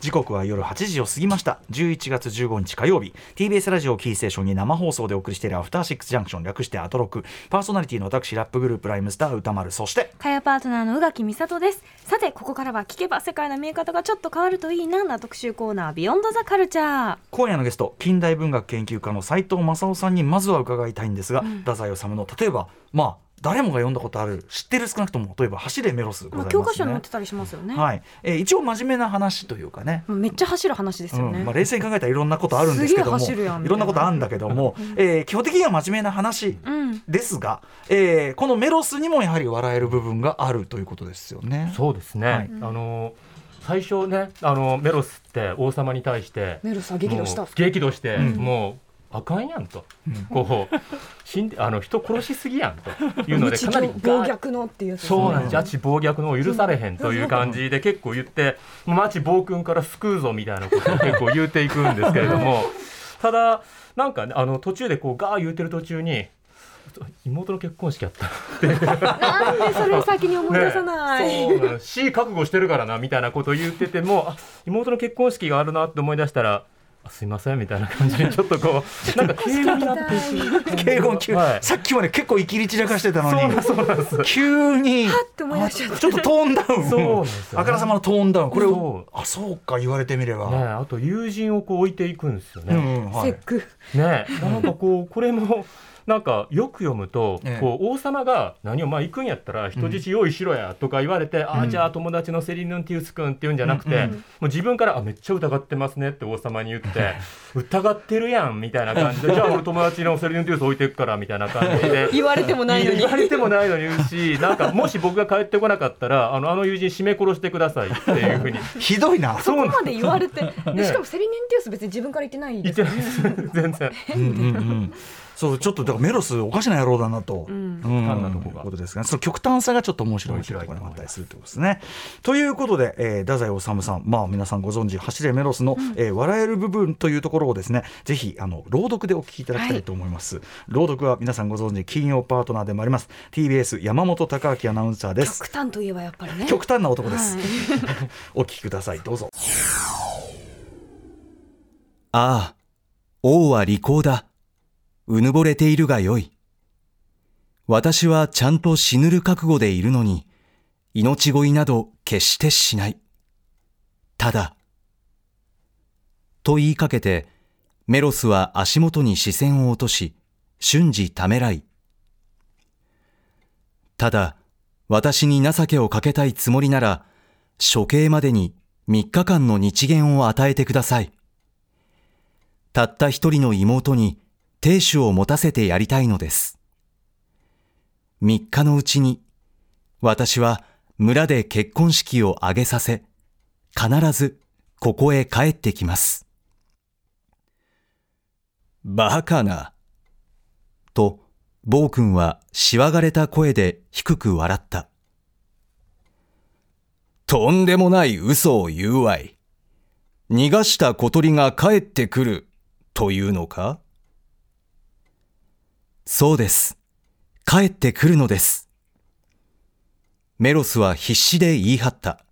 時刻は夜8時を過ぎました。11月15日火曜日。TBS ラジオキーステーションに生放送でお送りしているアフターシックスジャンクション。略してアトロク。パーソナリティの私ラップグループライムスター歌丸そして。かやパートナーの宇垣美里です。さてここからは聞けば世界の見え方がちょっと変わるといいなな特集コーナー。ビヨンドザカルチャー。今夜のゲスト近代文学研究家の斉藤正夫さんにまずは伺いたいんですが、太宰治の例えばまあ誰もが読んだことある知ってる少なくとも例えば走れメロスございます、ね、教科書に載ってたりしますよね。はい、えー、一応真面目な話というかね。めっちゃ走る話ですよね、うん、まあ、冷静に考えたらいろんなことあるんですけどもいろんなことあるんだけども、えー、基本的には真面目な話ですが、うん、えー、このメロスにもやはり笑える部分があるということですよね。そうですね、はい、あの最初ねあのメロスって王様に対してメロスは激怒した激怒して、うん、もうあかんやんと、こう死んであの人殺しすぎやんと。いうのでかなり暴虐のっていう、そうなんです。ジャッジ暴虐のを許されへんという感じで結構言って町暴君から救うぞみたいなことを結構言うていくんですけれども。ただなんかねあの途中でこうガー言うてる途中に妹の結婚式やったなんでそれを先に思い出さない、ね、そう死覚悟してるからなみたいなことを言ってても妹の結婚式があるなって思い出したらすいませんみたいな感じでちょっとこう なんか敬語になって敬語急、はい、さっきまで結構いきり散らかしてたのに急にちょっとトーンダウン。そうですあからさまのトーンダウン。これをあそうか言われてみれば、ね、あと友人をこう置いていくんですよね、うんはい、ね なんかこうこれもなんかよく読むと、こう王様が何をまあ行くんやったら人質用意しろやとか言われて、ああじゃあ友達のセリヌンティウス君っていうんじゃなくて、もう自分からあめっちゃ疑ってますねって王様に言って疑ってるやんみたいな感じでじゃあ俺友達のセリヌンティウス置いていくからみたいな感じで。言われてもないのに。言われてもないのに言うし なんかもし僕が帰ってこなかったらあのあの友人締め殺してくださいっていうふうに。ひどいな。そこまで言われて、ね、しかもセリヌンティウス別に自分から言ってないですよね。全然。うんうんうんそうちょっとだからメロスおかしな野郎だなと、うん、うん、こことですが、その極端さがちょっと面白いというところがあったりするということですね。ということで、えー、太宰治さん、まあ皆さんご存知走れメロスの、うん、えー、笑える部分というところをですね、ぜひあの朗読でお聞きいただきたいと思います。はい、朗読は皆さんご存知金曜パートナーでもあります TBS 山本貴明アナウンサーです。極端といえばやっぱりね。極端な男です。はい、お聞きください。どうぞ。ああ、王は利口だ。うぬぼれているがよい。私はちゃんと死ぬる覚悟でいるのに、命乞いなど決してしない。ただ、と言いかけて、メロスは足元に視線を落とし、瞬時ためらい。ただ、私に情けをかけたいつもりなら、処刑までに3日間の日限を与えてください。たった一人の妹に亭主を持たせてやりたいのです。三日のうちに、私は村で結婚式を挙げさせ、必ずここへ帰ってきます。バカな。と、暴君はしわがれた声で低く笑った。とんでもない嘘を言うわい。逃がした小鳥が帰ってくるというのか？そうです。帰ってくるのです。メロスは必死で言い張った。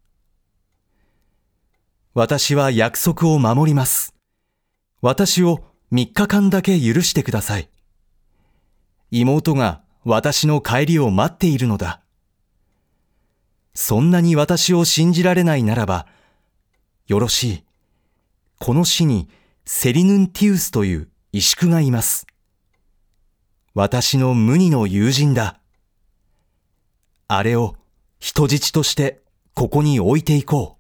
私は約束を守ります。私を3日間だけ許してください。妹が私の帰りを待っているのだ。そんなに私を信じられないならば、よろしい。この死にセリヌンティウスという萎縮がいます。私の無二の友人だ。あれを人質としてここに置いていこ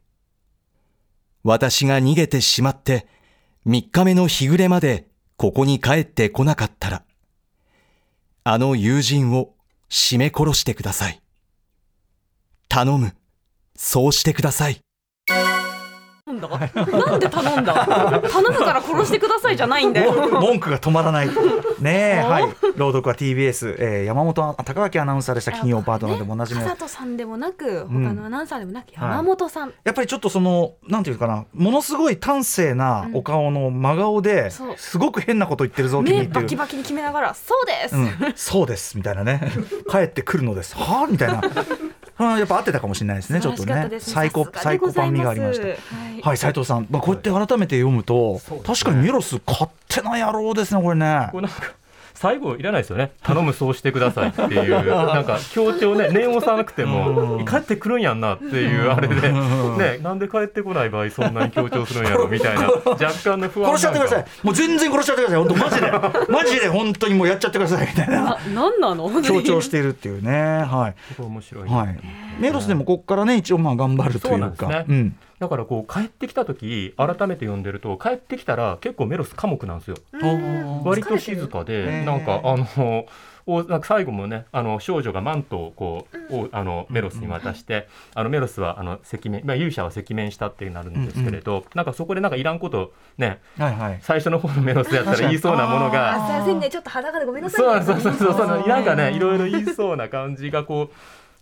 う。私が逃げてしまって三日目の日暮れまでここに帰ってこなかったら、あの友人を締め殺してください。頼む。そうしてください。んだ？なんで頼んだ？頼むから殺してくださいじゃないんだよ。文句が止まらない。ねはい。朗読は TBS、えー、山本高垣アナウンサーでした。金曜パートナーでも同じみ佐藤さんでもなく他のアナウンサーでもなく、山本さん、やっぱりちょっとそのなんていうかなものすごい端正なお顔の真顔で、すごく変なこと言ってるぞ目バキバキに決めながらそうです、そうですみたいなね。帰ってくるのです。はあみたいな。やっぱ合ってたかもしれないですねちょっとね。サイコサイコパン味がありました、はい、はい斉藤さん、まあ、こうやって改めて読むと、はい、確かにメロス勝手な野郎ですねこれね。これなんか最後いらないですよね。頼むそうしてくださいっていう。なんか強調ね念を押さなくても帰ってくるんやんなっていうあれで。ねなんで帰ってこない場合そんなに強調するんやろ みたいな若干の不安殺しちゃってください。もう全然殺しちゃってください。本当マジで。マジで本当にもうやっちゃってくださいみたいな。なんなの？強調しているっていうね。はい。面白い、はい、メロスでもここからね一応まあ頑張るというか。ね、うんだからこう帰ってきた時改めて読んでると帰ってきたら結構メロス寡黙なんですよ。割と静かでなんかあのおなんか最後もねあの少女がマントをこう、うあのメロスに渡して、あのメロスはあの赤面、まあ、勇者は赤面したってなるんですけれど、なんかそこでなんかいらんことね、はいはい、最初の方のメロスやったら言いそうなものがすいませんねちょっと裸でごめんなさい、そうそうそうそうなんかねいろいろ言いそうな感じがこう。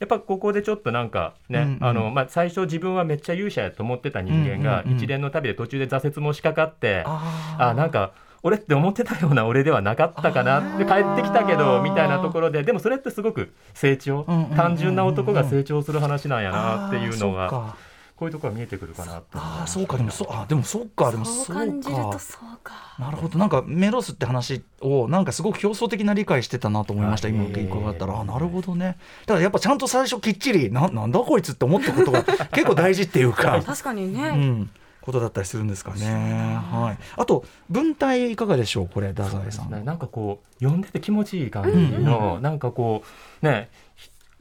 やっぱここでちょっとなんかね、うんうん、あのまあ、最初自分はめっちゃ勇者やと思ってた人間が一連の旅で途中で挫折もしかかって、うんうん、あなんか俺って思ってたような俺ではなかったかな。って帰ってきたけどみたいなところででもそれってすごく成長、単純な男が成長する話なんやなっていうのが。こういうところが見えてくるかなああそうか。でもそうあでもそうか。でもそう感じるとそうか。なるほど。なんかメロスって話をなんかすごく表層的な理解してたなと思いました、今伺ったら。あなるほどね。だからやっぱちゃんと最初きっちりななんだこいつって思ったことが結構大事っていうか。確かにね、うん。ことだったりするんですかね。はい。あと文体いかがでしょうこれ太宰さん、ね。なんかこう読んでて気持ちいい感じの、うん、なんかこうね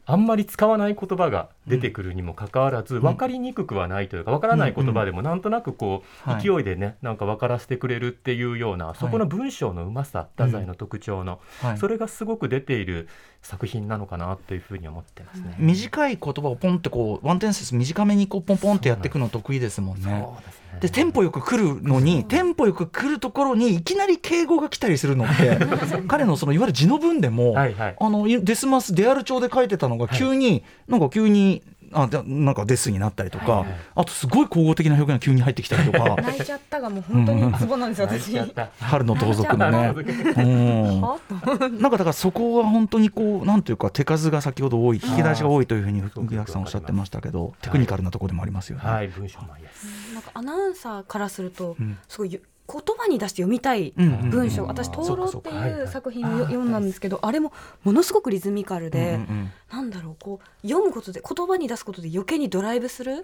あんまり使わない言葉が出てくるにもかかわらず、分かりにくくはないというか分からない言葉でもなんとなくこう勢いでねなんか分からせてくれるっていうようなそこの文章のうまさ太宰の特徴のそれがすごく出ている作品なのかなというふうに思ってますね。短い言葉をポンってこうワンテンセンス短めにこうポンポンってやっていくの得意ですもんね。そうですでテンポよく来るのにテンポよく来るところにいきなり敬語が来たりするのって 彼のそのいわゆる字の文でも、はいはい、あのデスマスデアル帳で書いてたのが急に、はい、なんか急にあなんかデスになったりとか、はいはい、あとすごい口語的な表現が急に入ってきたりとか。泣いちゃったがもう本当にツボなんですよ、私。春の盗賊のね、うん、なんかだからそこは本当にこうなんていうか手数が先ほど多い引き出しが多いというふうに福木さんおっしゃってましたけどテクニカルなところでもありますよね、はい、文章もなんかアナウンサーからすると、すごい言葉に出して読みたい文章、私「灯籠」っていう作品を読んだんですけどあれもものすごくリズミカルで、なんだろうこう読むことで言葉に出すことで余計にドライブする、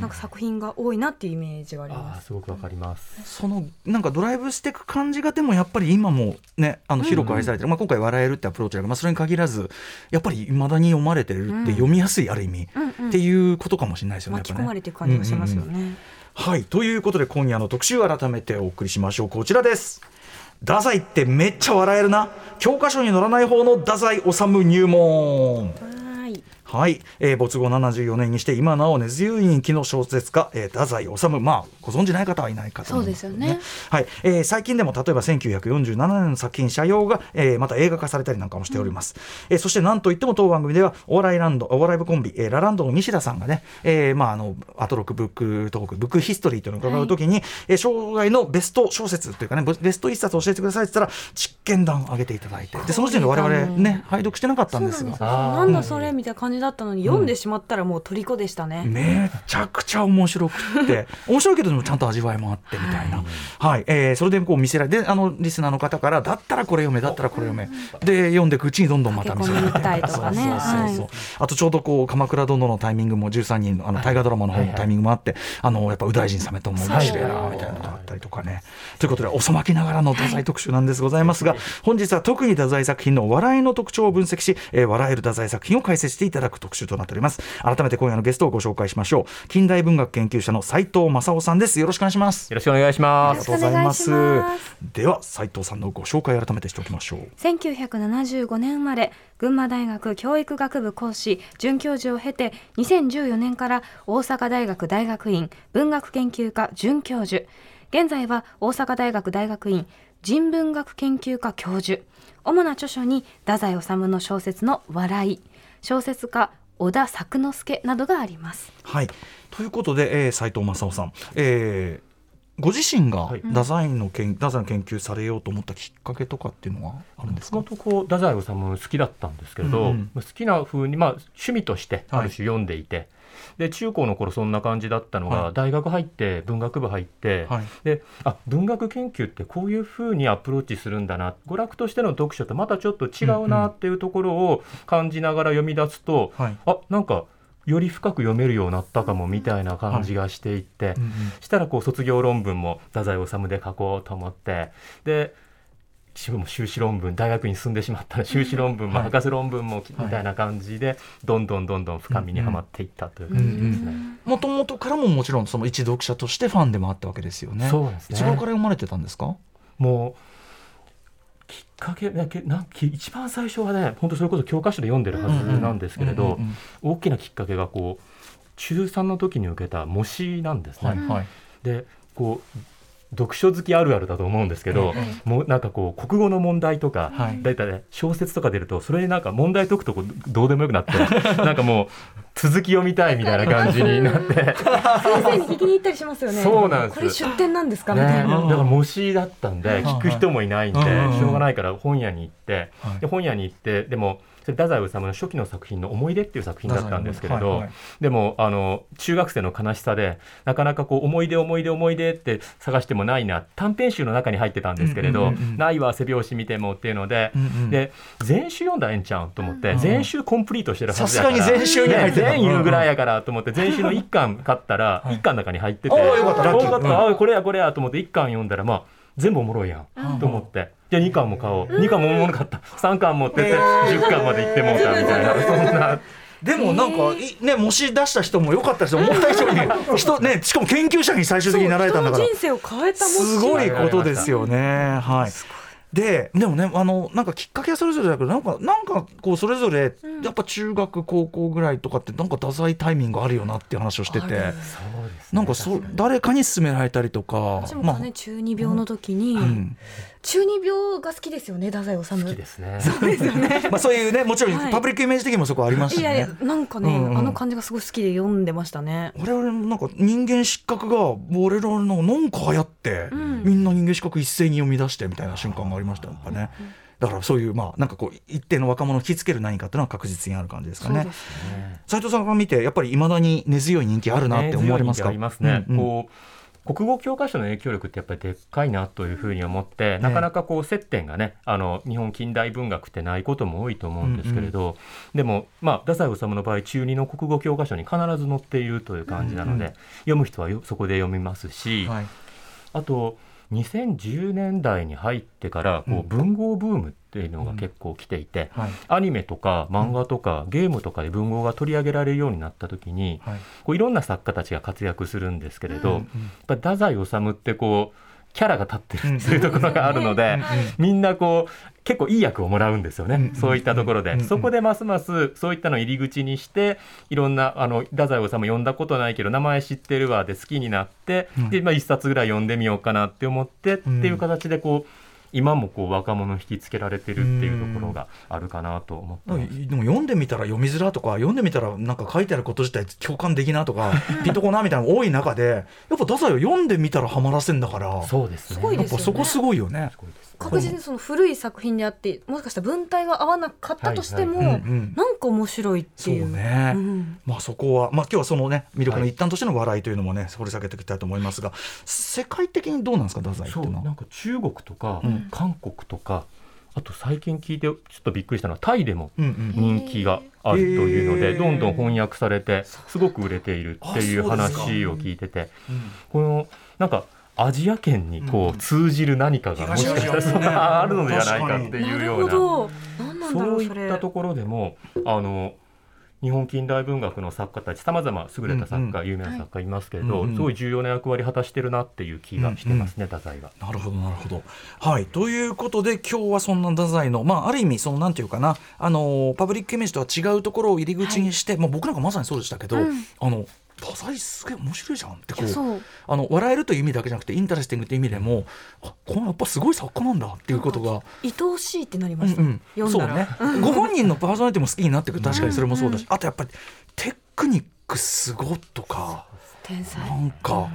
なんか作品が多いなっていうイメージがあります。すごくわかります。そのなんかドライブしていく感じがでもやっぱり今もねあの広く愛されてる、まあ、今回「笑える」ってアプローチだけど、まあ、それに限らずやっぱりいまだに読まれてるって読みやすいある意味、っていうことかもしれないですよね。巻き込まれていく感じがしますよね。はいということで今夜の特集改めてお送りしましょう。こちらです。太宰ってめっちゃ笑えるな。教科書に載らない方の太宰治入門。はい、えー、没後74年にして今なお根強い人気の小説家、えー、太宰治。まあご存じない方はいないかと思います、ね、そうですよね、はい。えー、最近でも例えば1947年の作品「斜陽」がえー、また映画化されたりなんかもしております、うん、えー、そしてなんといっても当番組ではお笑いランドお笑い部コンビ、えー、ラランドの西田さんがね、えーまあ、あのアトロクブックトークブックヒストリーというのを伺うときに、はい、えー、生涯のベスト小説というかねベスト一冊教えてくださいって言ったら実験談を上げていただいて。でその時点で我々ね拝読してなかったんですが。なんだそれみたいな感じだったのに読んでしまったらもう虜でしたね、めちゃくちゃ面白くて。面白いけどでもちゃんと味わいもあってみたいな、はい、はい、えー、それでこう見せられてあのリスナーの方からだったらこれ読めだったらこれ読め。で読んでいくうちにどんどんまた見せられて、ね、そうそうそうそう、あとちょうどこう鎌倉殿のタイミングも13人あの大河ドラマの方のタイミングもあって、あのやっぱ右大臣様とも面白いなみたいなのがあったりとかね。ということで遅まきながらの太宰特集なんですございますが本日は特に太宰作品の笑いの特徴を分析し、えー、笑える太宰作品を解説していただく特集となっております。改めて今夜のゲストをご紹介しましょう。近代文学研究者の斉藤正夫さんです。よろしくお願いします。よろしくお願いします。ありがとうございます。では斉藤さんのご紹介改めてしておきましょう。1975年生まれ群馬大学教育学部講師准教授を経て2014年から大阪大学大学院文学研究科准教授。現在は大阪大学大学院人文学研究科教授。主な著書に太宰治の小説の笑い小説家小田作之助などがあります。はいということで、えー、斉藤正夫さん、えー、ご自身が太宰の研、はい、太宰の研究されようと思ったきっかけとかっていうのはあるんですか？もとこう太宰治好きだったんですけど、うんうん、好きな風にまあ趣味としてある種読んでいて。はいで中高の頃そんな感じだったのが、はい、大学入って文学部入って、はい、であ文学研究ってこういうふうにアプローチするんだな。娯楽としての読書とまたちょっと違うなっていうところを感じながら読み出すと、うんうん、あなんかより深く読めるようになったかもみたいな感じがしていて、はいうんうん、したらこう卒業論文も太宰治で書こうと思ってでも修士論文大学に進んでしまったら修士論文も博士論文もみたいな感じでどんどんどんどん深みにはまっていったという感じですね。もともとからももちろんその一読者としてファンでもあったわけですよね。そうですね。いつ頃から読まれてたんですか？もうきっかけだけな一番最初はね本当それこそ教科書で読んでるはずなんですけれど大きなきっかけがこう中3の時に受けた模試なんですね。はいはい、でこう読書好きあるあるだと思うんですけど、もうなんかこう国語の問題とか、はい、だいたい小説とか出るとそれになんか問題解くとこどうでもよくなって なんかもう続き読みたいみたいな感じになって。先生に聞きに行ったりしますよね。そうなんです。これ出典なんですか、ね、みたいな。だから模試だったんで聞く人もいないんで、しょうがないから本屋に行って、で本屋に行ってでもそれ太宰治の初期の作品の「思い出」っていう作品だったんですけれど、はいはい、でもあの中学生の悲しさでなかなかこう思い出思い出思い出って探してもないな短編集の中に入ってたんですけれど、うんうんうんうん、ないわ背拍子見てもっていうので、うんうん、で全集読んだらええんちゃうと思って、うん、全集コンプリートしてるはずだから全集に入って全言うぐらいやからと思って全集の1巻買ったら1巻の中に入ってて、はい、よかった。これやこれやと思って1巻読んだらまあ全部おもろいやん、と思って。じゃあ2巻も買おう、2巻もおもろかった。3巻持ってって10巻まで行ってもうたみたいな。そんな。でもなんか、ね、模試出した人も良かったです思った以上に人、ね、しかも研究者に最終的になられたんだから。人生を変えた。すごいことですよね。はいででもねあのなんかきっかけはそれぞれだけどなんかなんかこうそれぞれ、やっぱ中学高校ぐらいとかってなんか太宰タイミングあるよなっていう話をしてて、ね、なんかそ誰かに勧められたりとか私もね、まあ、中二病の時に、うん、中二病が好きですよね太宰治。好きですね。そうですよね。まあそういうねもちろんパブリックイメージ的にもそこありますしね、いやいやなんかね、うんうん、あの感じがすごい好きで読んでましたね。我々なんか人間失格が俺らのなんか流行って、うん、みんな人間失格一斉に読み出してみたいな瞬間がありましたやっぱね、うん。だからそういうまあなんかこう一定の若者を引きつける何かっていうのは確実にある感じですかね。斉、ね、藤さんが見てやっぱりいまだに根強い人気あるなって思われますか？ありますね。うんうん、こう国語教科書の影響力ってやっぱりでっかいなというふうに思って、なかなかこう接点がねあの日本近代文学ってないことも多いと思うんですけれど、うんうん、でもまあ太宰治の場合中二の国語教科書に必ず載っているという感じなので、うんうん、読む人はそこで読みますし、はい、あと2010年代に入ってからこう文豪ブームっていうのが結構来ていて、うんはい、アニメとか漫画とかゲームとかで文豪が取り上げられるようになった時に、はい、こういろんな作家たちが活躍するんですけれど、うんうん、やっぱ太宰治ってこうキャラが立ってるっていうところがあるので、みんなこう結構いい役をもらうんですよね、そういったところで、そこでますますそういったのを入り口にしていろんなあの太宰治も読んだことないけど名前知ってるわで好きになって、でまあ、1冊ぐらい読んでみようかなって思ってっていう形でこう。今もこう若者引きつけられてるっていうところがあるかなと思ってでも読んでみたら読みづらとか読んでみたらなんか書いてあること自体共感できなとか ピンとこなみたいなの多い中でやっぱ太宰を読んでみたらはまらせんだから。そうですね。やっぱそこすごいよね。確実にその古い作品であってもしかしたら文体が合わなかったとしても、はいはい。うんうん、なんか面白いっていう。そうね、うん、まあそこは、まあ、今日はそのね魅力の一端としての笑いというのもね掘り下げていきたいと思いますが世界的にどうなんですか太宰っていうのは？なんか中国とか、韓国とかあと最近聞いてちょっとびっくりしたのはタイでも人気があるというので、どんどん翻訳されてすごく売れているっていう話を聞いてて、このなんかアジア圏にこう通じる何かがもしかしたらあるのではないかっていうような。そういったところでもあの日本近代文学の作家たちさまざま優れた作家、有名な作家いますけれど、すごい重要な役割果たしてるなっていう気がしてますね、太宰が。なるほどなるほど。はい。ということで今日はそんな太宰のまあある意味そのなんていうかなあのパブリックイメージとは違うところを入り口にして、まあ僕なんかまさにそうでしたけど、あの太宰すげえ面白いじゃんってこう。あの笑えるという意味だけじゃなくて interesting という意味でもあこのやっぱすごい作家なんだっていうことが。愛おしいってなりました、うんうん、そうね。ご本人のパーソナリティも好きになってくる確かにそれもそうだし、うん。うん、あとやっぱりテクニックすごとか。天才。なんか、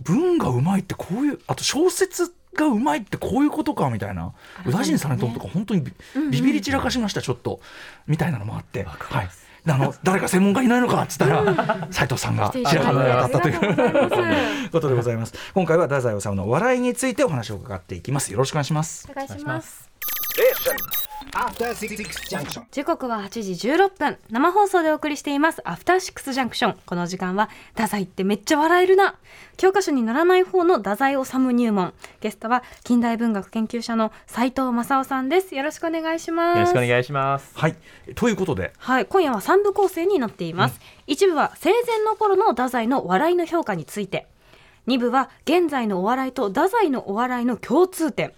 文がうまいってこういうあと小説がうまいってこういうことかみたいな。宇田神実朝とか本当にビビり散らかしましたちょっと。みたいなのもあって、はい、あの 誰か専門家いないのかっつったら斉藤さんが白羽の矢当たったという。ことでございます。今回は太宰治の笑いについてお話を伺っていきます。よろしくお願いします。お願いします時刻は8時16分。生放送でお送りしています。アフターシックスジャンクションこの時間は太宰ってめっちゃ笑えるな。教科書に載らない方の太宰治入門。ゲストは近代文学研究者の斉藤正夫さんです。よろしくお願いします。よろしくお願いします。はい。ということで。はい。今夜は3部構成になっています、うん、一部は生前の頃の太宰の笑いの評価について。2部は現在のお笑いと太宰のお笑いの共通点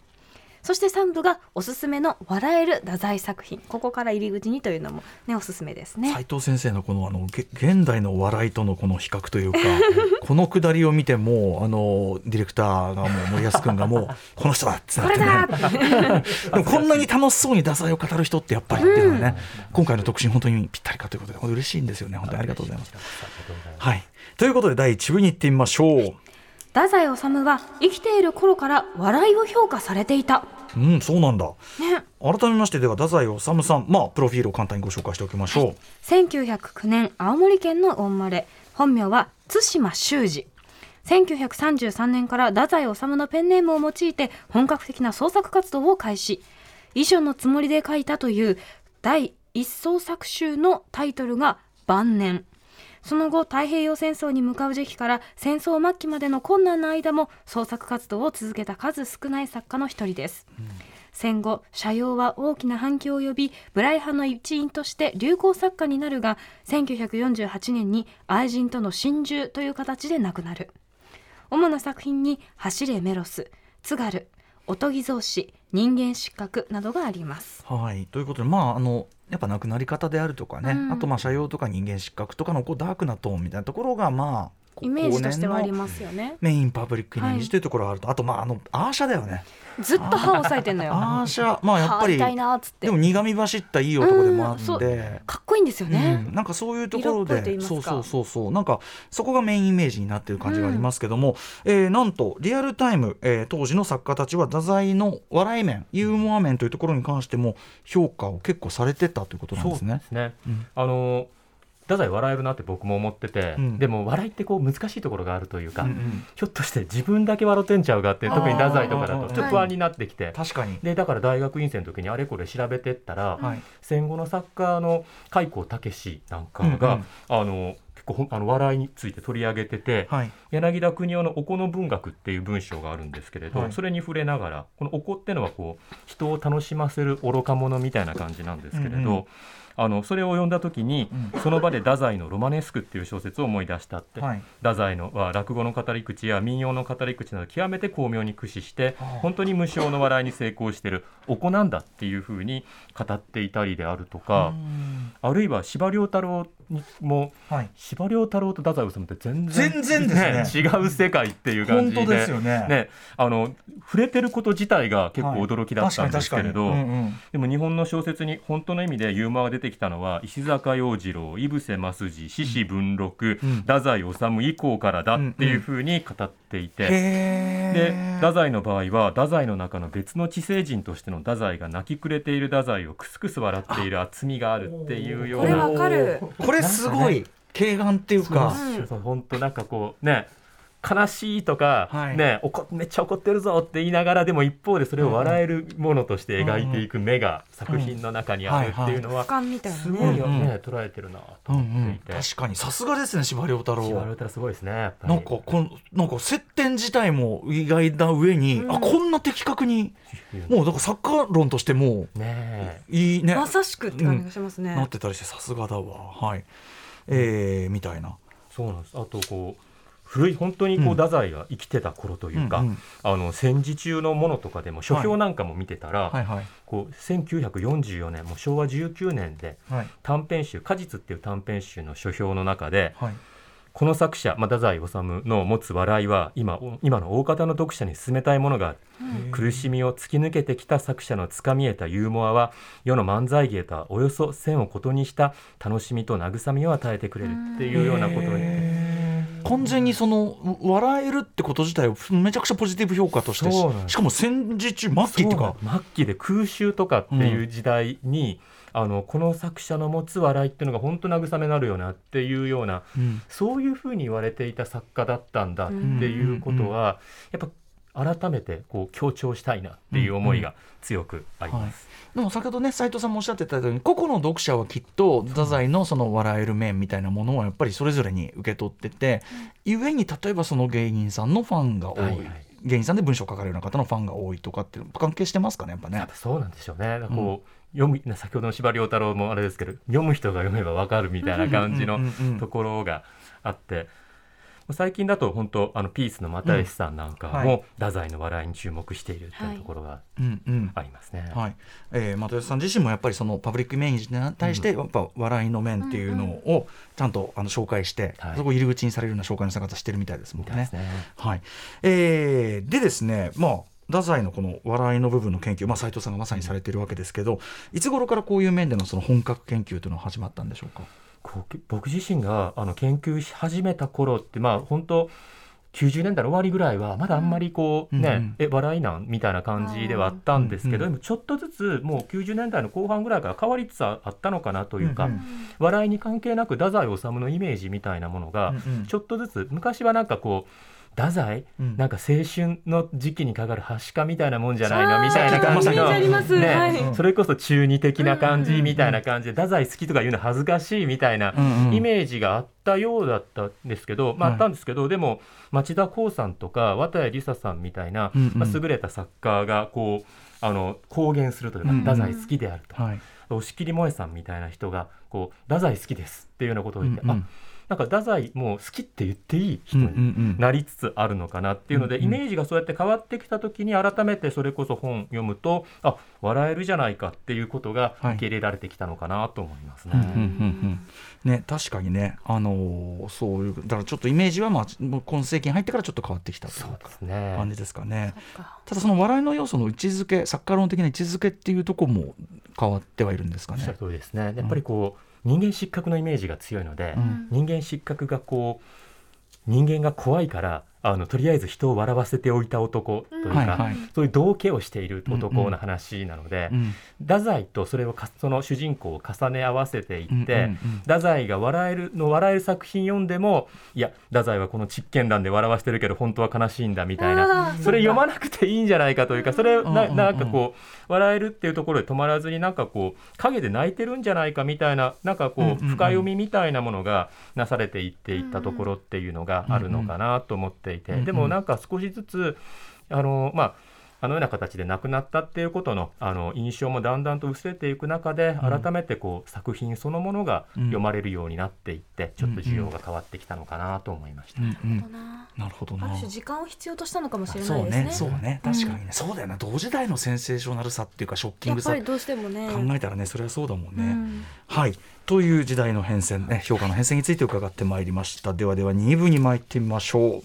そして3部がおすすめの笑える太宰作品。ここから入り口にというのもねおすすめですね。斉藤先生のこのあの現代の笑いとのこの比較というか このくだりを見てもあのディレクターがもう森保君がもう この人だってなって。ねこんなに楽しそうに太宰を語る人ってやっぱりっていうのはね、うん、今回の特集本当にぴったりかということで嬉しいんですよね。本当にありがとうございます。はい。ということで第1部に行ってみましょう。太宰治は生きている頃から笑いを評価されていた。うんそうなんだ、ね、改めましてでは太宰治さんまあプロフィールを簡単にご紹介しておきましょう、はい、1909年青森県の御生まれ本名は対馬修二1933年から太宰治のペンネームを用いて本格的な創作活動を開始。遺書のつもりで書いたという第一創作集のタイトルが晩年その後太平洋戦争に向かう時期から戦争末期までの困難な間も創作活動を続けた数少ない作家の一人です、うん、戦後社用は大きな反響を呼びブライ派の一員として流行作家になるが1948年に愛人との心中という形で亡くなる。主な作品に「走れメロス」「津軽」「おとぎ造詞」「人間失格」などがあります。はいということでまああのやっぱ亡くなり方であるとかね、うん、あとまあ社用とか人間失格とかのこうダークなトーンみたいなところがまあイメージとしてはありますよね。メインパブリックイメージというところがあると、はい、あとまああのアーシャだよね。ずっと歯を押さえてんのよ。アーシャまあやっぱりでも苦み走ったいい男でもあるんで、かっこいいんですよね、うん、なんかそういうところでそうそうそうそう。なんかそこがメインイメージになってる感じがありますけども、うん、えー、なんとリアルタイム、えー、当時の作家たちは太宰の笑い面ユーモア面というところに関しても評価を結構されてたということなんですね。そうですね、うん、あのー太宰笑えるなって僕も思ってて、うん、でも笑いってこう難しいところがあるというか、うんうん、ひょっとして自分だけ笑ってんちゃうかって特に太宰とかだとちょっと不安になってきて、確かに。でだから大学院生の時にあれこれ調べてったら、はい、戦後の作家の開光武なんかが、うんうん、あの結構あの笑いについて取り上げてて、はい、柳田国夫の「おこの文学」っていう文章があるんですけれど、はい、それに触れながらこの「おこ」ってのはこう人を楽しませる愚か者みたいな感じなんですけれど。うんうんあのそれを読んだ時に、うん、その場で太宰の「ロマネスク」っていう小説を思い出したって、はい、太宰のは落語の語り口や民謡の語り口など極めて巧妙に駆使して本当に無償の笑いに成功してるお子なんだっていうふうに語っていたりであるとかあるいは司馬遼太郎も、はい、司馬遼太郎と太宰治って全然全然ですね、違う世界っていう感じで。ですよね、ね、あの触れてること自体が結構驚きだったんですけれど、はいうんうん、でも日本の小説に本当の意味でユーモアが出てきたのは石坂洋次郎井伏正治獅子文禄、うん、太宰治以降からだっていうふうに語っていて、うんうん、で太宰の場合は太宰の中の別の知性人としての太宰が泣きくれている太宰をくすくす笑っている厚みがあるっていうような。これわかる。これすごい軽眼っていうか。本当なんかこうね悲しいとか、はい、ね怒めっちゃ怒ってるぞって言いながらでも一方でそれを笑えるものとして描いていく目が作品の中にあるっていうのはすごいよね捉えてるなと思っていて、確かにさすがですね司馬太郎司馬太郎すごいですねなんかこのなんか接点自体も意外な上に、あこんな的確にもうだから作家論としてもねいいね。まさしくって感じがしますね、なってたりしてさすがだわ。はい。えー、みたいな。そうなんです。あとこう古い本当にこう太宰が生きてた頃というか、うんあの戦時中のものとかでも書評なんかも見てたら、はいはい。はい、こう1944年もう昭和19年で短編集「果実」っていう短編集の書評の中で、はい、この作者、まあ、太宰治の持つ笑いは今今の大方の読者に勧めたいものがある、うん、苦しみを突き抜けてきた作者のつかみえたユーモアは世の漫才芸とはおよそ線をことにした楽しみと慰みを与えてくれるっていうようなことに。完全にその笑えるってこと自体をめちゃくちゃポジティブ評価としてしかも戦時中末期とか。末期で空襲とかっていう時代に、あのこの作者の持つ笑いっていうのが本当慰めになるよなっていうような、うん、そういうふうに言われていた作家だったんだっていうことは、やっぱ改めてこう強調したいなっていう思いが強くあります。うんうんはいでも先ほどね斉藤さんもおっしゃってたように個々の読者はきっと太宰のその笑える面みたいなものをやっぱりそれぞれに受け取ってて、うん、ゆえに例えばその芸人さんのファンが多い、はいはい、芸人さんで文章を書かれるような方のファンが多いとかって関係してますかねやっぱね。やっぱそうなんでしょうね。こう、読む先ほどの司馬遼太郎もあれですけど読む人が読めばわかるみたいな感じのところがあって。最近だと本当あのピースの又吉さんなんかも、太宰の笑いに注目しているというところがありますね。はい、えー、又吉さん自身もやっぱりそのパブリックイメージに対してやっぱ笑いの面っていうのをちゃんとあの紹介して、そこ入り口にされるような紹介の仕方してるみたいですもんね。ね。はい。えー、でですね、まあ太宰のこの笑いの部分の研究、まあ、斉藤さんがまさにされているわけですけどいつ頃からこういう面でのその本格研究というのは始まったんでしょうか？僕自身があの研究し始めた頃ってまあ本当90年代の終わりぐらいはまだあんまりこうね、うん、え笑いなんみたいな感じではあったんですけど、でもちょっとずつもう90年代の後半ぐらいから変わりつつあったのかなというか、笑いに関係なく太宰治のイメージみたいなものがちょっとずつ昔はなんかこう太宰、うん、なんか青春の時期にかかるはしかみたいなもんじゃないの？みたいな感じの、ね、はい、それこそ中二的な感じみたいな感じで、太宰好きとか言うの恥ずかしいみたいなイメージがあったようだったんですけど、まあ、あったんですけど、でも町田光さんとか綿谷りささんみたいな、まあ、優れた作家がこうあの公言するというか、太宰好きであると。はい。押切萌さんみたいな人がこう太宰好きですっていうようなことを言って、うんうん、あなんか太宰も好きって言っていい人になりつつあるのかなっていうので、イメージがそうやって変わってきた時に改めてそれこそ本読むとあ笑えるじゃないかっていうことが受け入れられてきたのかなと思いますね。ね確かにね、あのー、そういうだからちょっとイメージは、まあ、今世紀に入ってからちょっと変わってきたという感じですかね。ただその笑いの要素の位置づけ作家論的な位置づけっていうところも変わってはいるんですかね。そうですね。やっぱりこう、人間失格のイメージが強いので、うん、人間失格がこう人間が怖いからあのとりあえず人を笑わせておいた男というか、うん。はいはい、そういう道化をしている男の話なので、うんうん、太宰とそれをその主人公を重ね合わせていって、うんうんうん、太宰が笑えるの笑える作品読んでもいや太宰はこの実験談で笑わせてるけど本当は悲しいんだみたいなそれ読まなくていいんじゃないかというかそれななんかこう笑えるっていうところで止まらずになんかこう陰で泣いてるんじゃないかみたいななんかこう深読みみたいなものがなされていっていったところっていうのがあるのかなと思っていてでもなんか少しずつあのまああのような形で亡くなったっていうことのあの印象もだんだんと薄れていく中で、改めてこう作品そのものが読まれるようになっていって、ちょっと需要が変わってきたのかなと思いました。なるほどな。ある種時間を必要としたのかもしれないですね。そうね、そうね、確かにね、そうだよな、同時代のセンセーショナルさっていうかショッキングさ。どうしてもね。考えたらね、それはそうだもんね。はい。という時代の変遷ね、評価の変遷について伺ってまいりました。ではでは2部に参ってみましょう。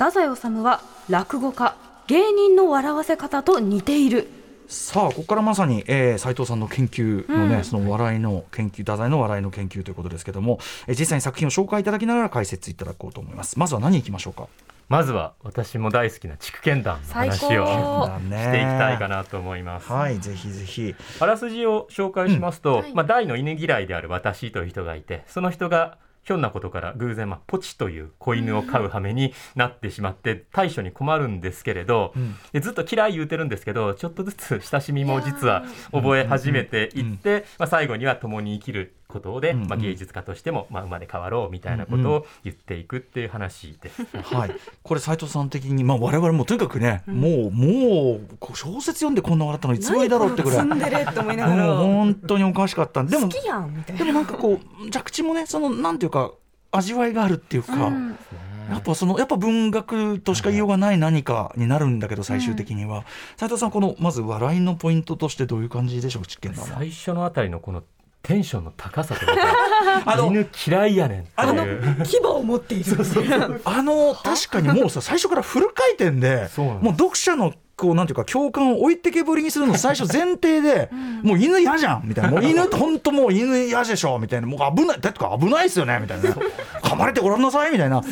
太宰治は落語家芸人の笑わせ方と似ている。さあここからまさに、えー、斉藤さんの研究のね、うん、その笑いの研究太宰の笑いの研究ということですけども、えー、実際に作品を紹介いただきながら解説いただこうと思います。まずは何いきましょうか？まずは私も大好きな筑剣談の話をしていきたいかなと思います。はい、ぜひぜひ。あらすじを紹介しますと、うん、まあ大の犬嫌いである私という人がいて、その人がひょんなことから偶然、まあ、ポチという子犬を飼う羽目になってしまって対処に困るんですけれど、うん、ずっと嫌い言うてるんですけどちょっとずつ親しみも実は覚え始めていって、まあ、最後には共に生きることで、まあ、芸術家としても、まあ、生まれ変わろうみたいなことを言っていくっていう話で。す。はい、これ斉藤さん的に、まあ、我々もとにかくね、もうもう小説読んでこんな笑ったのいつぶりだろうってぐらい。もう本当におかしかった。でもでもなんかこう着地もねそのなんていうか味わいがあるっていうか。うん。やっぱそのやっぱ文学としか言いようがない何かになるんだけど最終的には。斉、藤さんこのまず笑いのポイントとしてどういう感じでしょう実験最初のあたりのこのテンションの高さとか 犬嫌いやねんあの 牙を持っている。あの確かにもうさ最初からフル回転でもう読者のこうなんていうか共感を置いてけぼりにするの最初前提で、もう犬嫌じゃんみたいな。もう犬って本当もう犬嫌でしょみたいな。もう危ないだってか危ないですよねみたいな。噛まれてごらんなさいみたいな。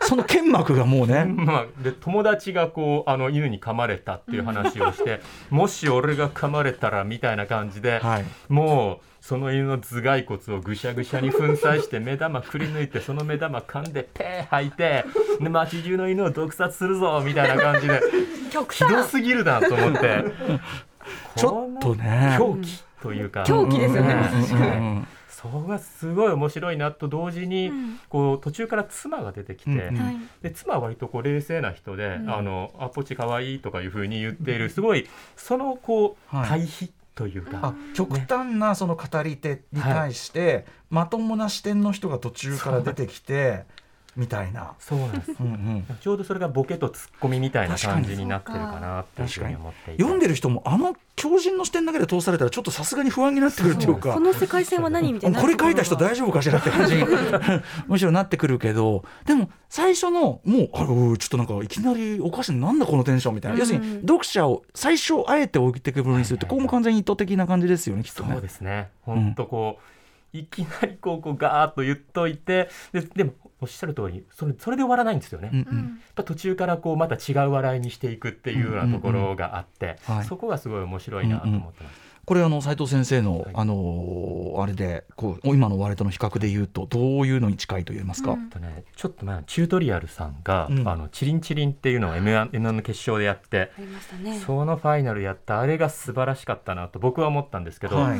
その剣幕がもうね、まあ、で友達がこうあの犬に噛まれたっていう話をしてもし俺が噛まれたらみたいな感じで、はい、もうその犬の頭蓋骨をぐしゃぐしゃに粉砕して目玉くり抜いてその目玉噛んでペー吐いてで街中の犬を毒殺するぞみたいな感じで。ひどすぎるなと思って。ちょっとね。狂気というか。狂気ですよね、そこがすごい面白いなと同時に、こう途中から妻が出てきて、で妻は割とこう冷静な人で「あのあポチかわいい」とかいうふうに言っているすごいそのこう対比というか、極端なその語り手に対して、まともな視点の人が途中から出てきて。みたいな。そうなんです、うんうん、ちょうどそれがボケとツッコミみたいな感じになってるかなっていうふうに思って読んでる人もあの狂人の視点だけで通されたらちょっとさすがに不安になってくるっていうか。この世界線は何みたいなこれ書いた人大丈夫かしらって感じにむしろなってくるけど。でも最初のもうあれちょっとなんかいきなりおかしいなんだこのテンションみたいな、うん、要するに読者を最初あえて置いてくるにするって、ここも完全に意図的な感じですよねきっとね。そうですね。本当こう、うんいきなりこうこうガーッと言っといてででもおっしゃる通りそれそれで終わらないんですよね、うんうん、や途中からこうまた違う笑いにしていくっていうようなところがあって、うんうんうん、そこがすごい面白いなと思ってます。うんうんこれあの斉藤先生の、はい、あのあれでこう今の我との比較でいうとどういうのに近いと言えますか、うん、とね、ちょっと前チュートリアルさんが、うん、あのチリンチリンっていうのを M1, M1 の決勝でやって、ね、そのファイナルやったあれが素晴らしかったなと僕は思ったんですけど、はい、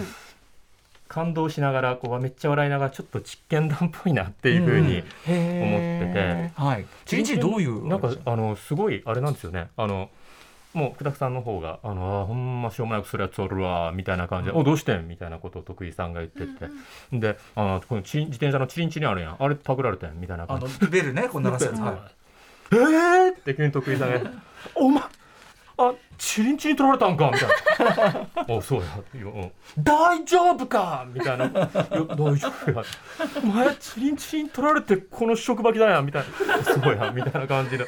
感動しながらこうめっちゃ笑いながらちょっと実験談っぽいなっていうふうに思ってて、うん、はい、チリンチリンどういうなんかあのすごいあれなんですよね。あのもう福田さんの方が「あのあほんましょうもなくするやつおるわ」みたいな感じで「うん、おどうしてん?」みたいなことを徳井さんが言ってて、うん、であこの自転車のチリンチリンあるやん。あれパクられてん？みたいな感じ。でベルねこんなやつ、はい、えーって急に徳井さんが「お前あチリンチリン取られたんかみたいな「おそうや」大丈夫か」みたいな「大丈夫や」お前チリンチリン取られてこの職場来だやみたいな「そうや」みたいな感じの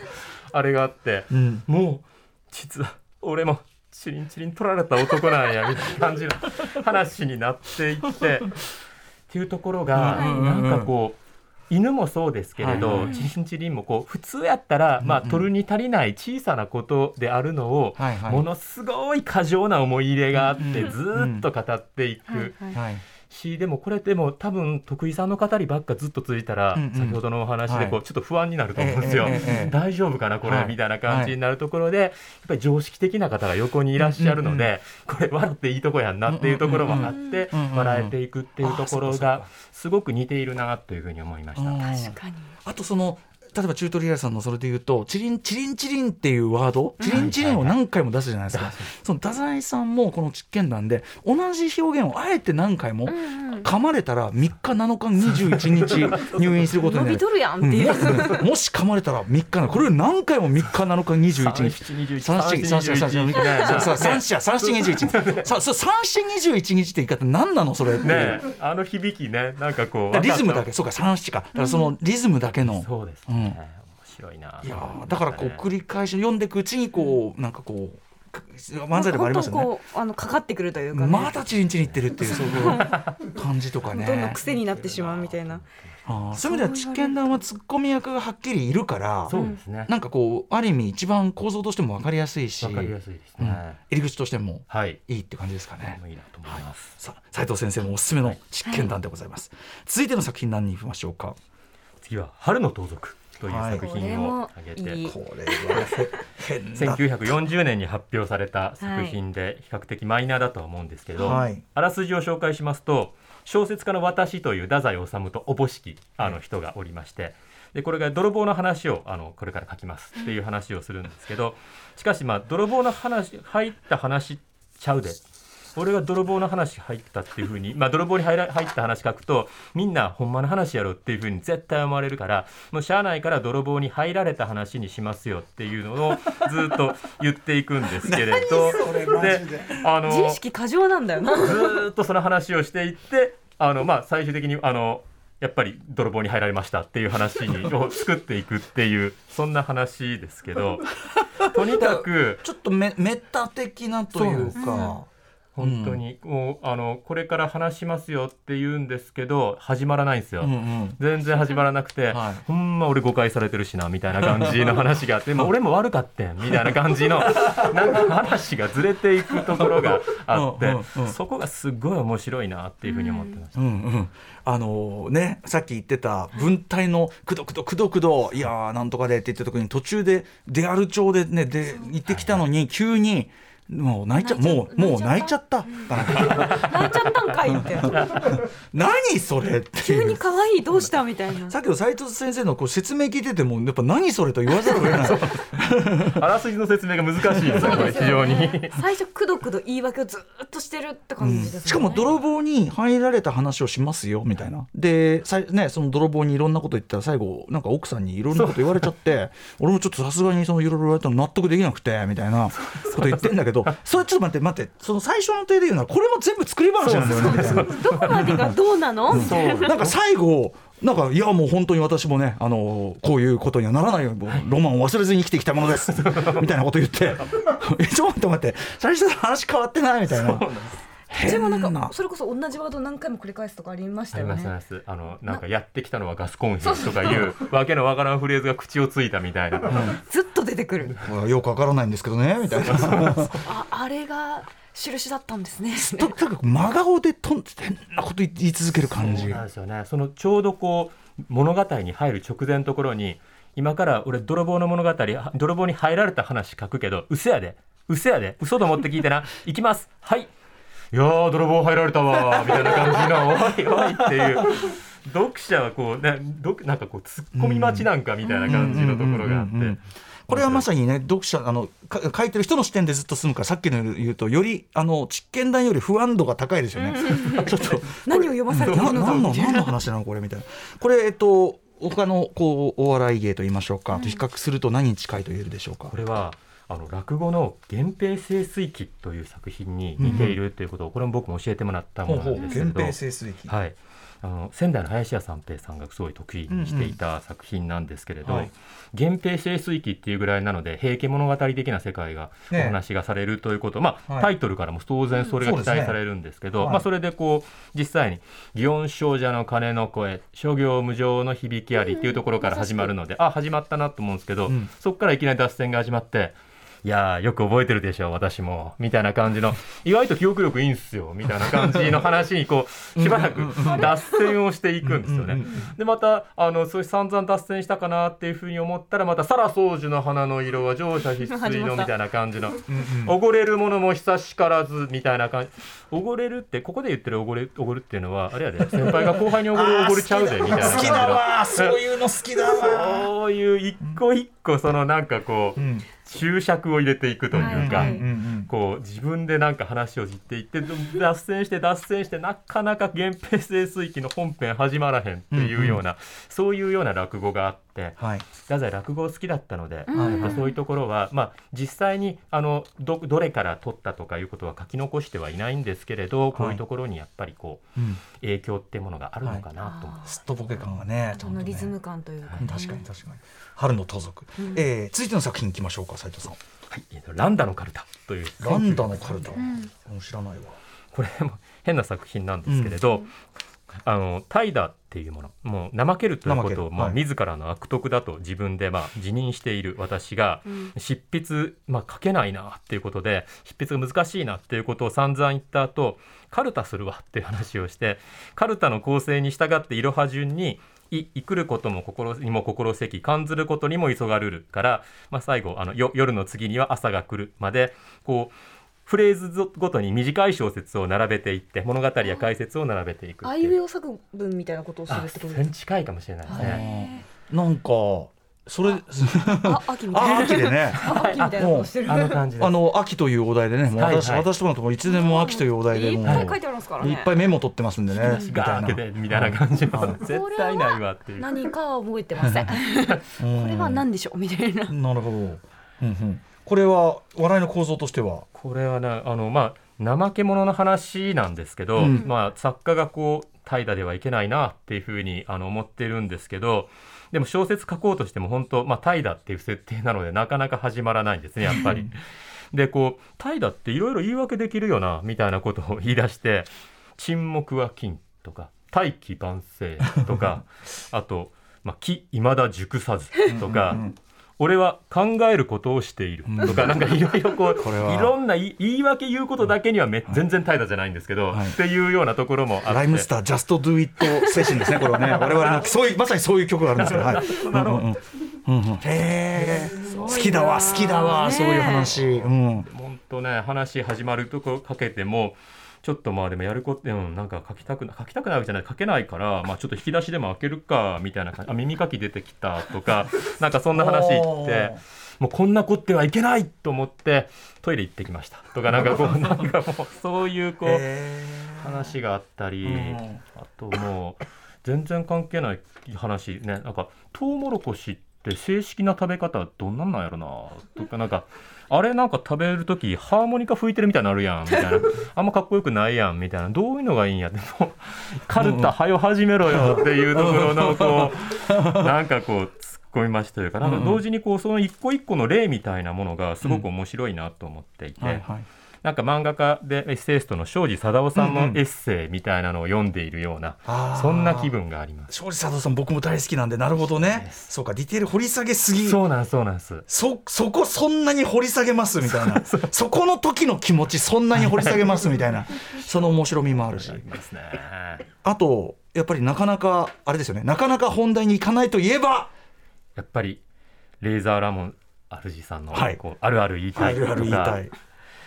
あれがあって、うん、もう実は俺もチリンチリン取られた男なんや。みたいな感じの話になっていって。っていうところがなんかこう。犬もそうですけれど、はいはい、チリンチリンもこう普通やったら、まあ、取るに足りない小さなことであるのを、ものすごい過剰な思い入れがあって、ずっと語っていく。しでもこれでも多分徳井さんの語りばっかずっと続いたら、先ほどのお話でこう、ちょっと不安になると思うんですよ、大丈夫かなこれ、みたいな感じになるところでやっぱり常識的な方が横にいらっしゃるので、これ笑っていいとこやんなっていうところもあって、笑えていくっていうところがすごく似ているなというふうに思いました。確かに。あとその例えばチュートリアルさんのそれで言うとチリンチリンチリンっていうワードチリンチリンを何回も出すじゃないですか、その太宰さんもこの実験談で同じ表現をあえて何回も噛まれたら3日7日21 日入院することになる。るやんっていう、うん、もし噛まれたら3日これ何回も3日7日21日。三七三七三七三七三七二十一。さ三七二十一日って言い方何なのそれねあの響きね。なんかこうリズムだけ。そうか三七か。だからそのリズムだけの。そうです。ね、面白いな。いやだからこう繰り返し読んでいくうちにこうなんかこう。漫才でもありますよね。あのかかってくるというか、ね、まだチリンチリってるっていうそういう 感じとかね。どんどん癖になってしまうみたいな。あそういう意味では実験談はツッコミ役がはっきりいるからそうですね。なんかこうある意味一番構造としても分かりやすいし分かりやすいですね、うん、入り口としてもい。いって感じですかね、はい、いいなと思います、斉藤先生のおすすめの実験談でございます、はい、続いての作品何に行きましょうか？次は春の盗賊という作品を挙げて、はい、これは1940年に発表された作品で比較的マイナーだとは思うんですけど、はい、あらすじを紹介しますと小説家の私という太宰治とおぼしきあの人がおりまして、でこれが泥棒の話をあのこれから書きますっていう話をするんですけどしかしまあ泥棒の話入った話ちゃうで俺が泥棒の話入ったっていうふうに、まあ、泥棒に入ら入った話書くとみんなほんまの話やろっていうふうに絶対思われるからもうしゃあないから泥棒に入られた話にしますよっていうのをずっと言っていくんですけれど。で。あの自意識過剰なんだよな。ずっとその話をしていってあの、まあ、最終的にあのやっぱり泥棒に入られましたっていう話に を作っていくっていうそんな話ですけど。とにかくちょっとメメタ的なというか。本当に、うん、もうあのこれから話しますよって言うんですけど始まらないんですよ、うんうん、全然始まらなくて、はい、ほんま俺誤解されてるしなみたいな感じの話があって 俺も悪かってんみたいな感じの なんか話がずれていくところがあってうん、そこがすごい面白いなっていうふうに思ってました。うんうん。あのね、さっき言ってた文体のくどくどくどくどいやーなんとかでって言った時に途中で出歩町でねで行ってきたのに急にもう泣いちゃもうもう泣いちゃった？泣いちゃったんかいって。何それ急に可愛いどうしたみたいな。さっきの斉藤先生のこう説明聞いててもやっぱ何それと言わざるを得ない。あらすじの説明が難しいですねこれ非常に。最初くどくど言い訳をずっとしてるって感じです、しかも泥棒に入られた話をしますよみたいな。でさねその泥棒にいろんなこと言ったら最後なんか奥さんにいろんなこと言われちゃって俺もちょっとさすがにそのいろいろ言われたの納得できなくてみたいなこと言ってんだけど。ど それちょっと待って待ってその最初の手で言うのはこれも全部作り話なんだよね。どこまでがどうなの、なんか最後なんかいやもう本当に私もねあのこういうことにはならないよ。うにロマンを忘れずに生きてきたものです。みたいなこと言って。え ちょっと待って最初の話変わってない？みたいな。でもなんかそれこそ同じワード何回も繰り返すとかありましたよね。あのなんかやってきたのはガスコンヒとかいうわけのわからんフレーズが口をついたみたいな。ずっと出てくる。よくわからないんですけどねみたいな。ああれが印だったんですね。とにかく真顔でとん変なこと言い続ける感じ。なんですよね。そのちょうどこう物語に入る直前のところに今から俺泥棒の物語泥棒に入られた話書くけど嘘やで嘘やで嘘と思って聞いてな行きますはいいやー泥棒入られたわみたいな感じの「おいおい」っていう読者はこう、ね、どなんかこう突っ込み待ちなんかみたいな感じのところがあって。これはまさにね読者あの書いてる人の視点でずっと進むからさっきの言うとよりあの実験談より不安度が高いですよね。ちょっと何を読まされてるのか何の何の話なのこれみたいな。これえっと他のこうお笑い芸と言いましょうか、うん、比較すると何に近いと言えるでしょうか。これはあの落語の「源平盛衰記」という作品に似ているということを、これも僕も教えてもらったものなんですけど、源平盛衰記。はい。あの仙台の林家三平さんがすごい得意にしていた作品なんですけれど「うんうんはい、源平盛衰記」っていうぐらいなので平家物語的な世界がお話がされるということ、ね、まあ、はい、タイトルからも当然それが期待されるんですけど、ねはい、まあ、それでこう実際に「祇園精舎の鐘の声諸行無常の響きあり」っていうところから始まるので、あ始まったなと思うんですけど、うん、そこからいきなり脱線が始まって。いやよく覚えてるでしょ私も。みたいな感じの意外と記憶力いいんすよみたいな感じの話にこうしばらく脱線をしていくんですよね。でまたあのそういう散々脱線したかなっていうふうに思ったらまた「さら宗樹の花の色は乗車必須の」みたいな感じの「おごれるものも久しからず」みたいな感じおごれるってここで言ってるおごれおごるっていうのはあれやで先輩が後輩におごるおごれちゃうで みたいな。好きだわそういうの好きだわ。そういう一個一個そのなんかこう、うん注釈を入れていくというか、こう自分でなんか話を言っていって脱線して脱線してなかなか源平盛衰期の本編始まらへんっていうような、そういうような落語があって、はい、太宰落語好きだったので、まあ、そういうところは、まあ、実際にあのどどれから取ったとかいうことは書き残してはいないんですけれど、こういうところにやっぱりこう、影響っていうものがあるのかなと思い。ます。すっとぼけ感がね、ちゃんとね。リズム感というか、確かに確かに。春の盗賊、うん、えー、続いての作品いきましょうか斉藤さん。はい、ランダのカルタという。ランダのカルタ、うん、知らないわ。これも変な作品なんですけれど、うん、あの怠惰っていうものもう怠けるということを、まあ、はい、自らの悪徳だと自分で、まあ、自認している私が、執筆、まあ、書けないなっていうことで執筆が難しいなっていうことを散々言った後カルタするわっていう話をしてカルタの構成に従っていろは順にいいくることも心にも心せき感ずることにも急がるるから、まあ、最後あの夜の次には朝が来るまでこうフレーズごとに短い小説を並べていって物語や解説を並べていくあいうえお作文みたいなことをするってことですか？近いかもしれないですね。なんかそれあ秋みたいな。秋でね。秋みたいなしてる。あの感じあの秋というお題でねもう私、はいはい、私とかのところいつでも秋というお題でもいっぱい書いてありますからね。いっぱいメモ取ってますんでねみたいな。みたいな感じの。絶対ないわっていう。何かは覚えてませ ん。これは何でしょう？みたいな。なるほど、うんうん、これは笑いの構造としては？これはねあのまあ怠け者の話なんですけど、うん、まあ作家がこう怠惰ではいけないなっていうふうにあの思ってるんですけどでも小説書こうとしても本当、まあ、怠惰っていう設定なのでなかなか始まらないんですね やっぱり。でこう怠惰っていろいろ言い訳できるよなみたいなことを言い出して沈黙は金とか大器晩成とか あと、まあ、木いまだ熟さずとか。俺は考えることをしている。とか、なんかいろいろこう いろんな言い訳言うことだけにはめ、全然怠惰じゃないんですけど、っていうようなところもあって。ライムスタージャストドゥイット精神ですねこれはね。我々のそういうまさにそういう曲があるんですけど、はい。うんうん、へえ好きだわ好きだわそういう話。うん。本当ね話始まるとこかけてもちょっとまあでもやること、うん、なんか書きたく書きたくないわけじゃない書けないから、まあ、ちょっと引き出しでも開けるかみたいな感じあ耳かき出てきたとか なんかそんな話言ってもうこんなこってはいけないと思ってトイレ行ってきました。とかなんかこう なんかもうそういうこう話があったり、あともう全然関係ない話ねなんかトウモロコシって正式な食べ方どんなんなんやろなとかなんか。あれなんか食べる時ハーモニカ吹いてるみたいになるやんみたいな。あんまかっこよくないやんみたいな。どういうのがいいんやってもう カルタはよ始めろよっていうところのこう なんかこう突っ込みましたというかなんか同時にこうその一個一個の例みたいなものがすごく面白いなと思っていて。はいはいなんか漫画家でエッセイストの庄司貞夫さんのエッセイみたいなのを読んでいるような、うんうん、そんな気分があります。庄司貞夫さん僕も大好きなんでなるほどね。そうかディテール掘り下げすぎ。そうなんそうなんです。そそこそんなに掘り下げますみたいな。そこの時の気持ちそんなに掘り下げますみたいな。その面白みもあるし。あとやっぱりなかなかあれですよね。なかなか本題にいかないといえば。やっぱりレーザーラモン主さんの、はい、こうあるある言いたいとか、あるある言いたい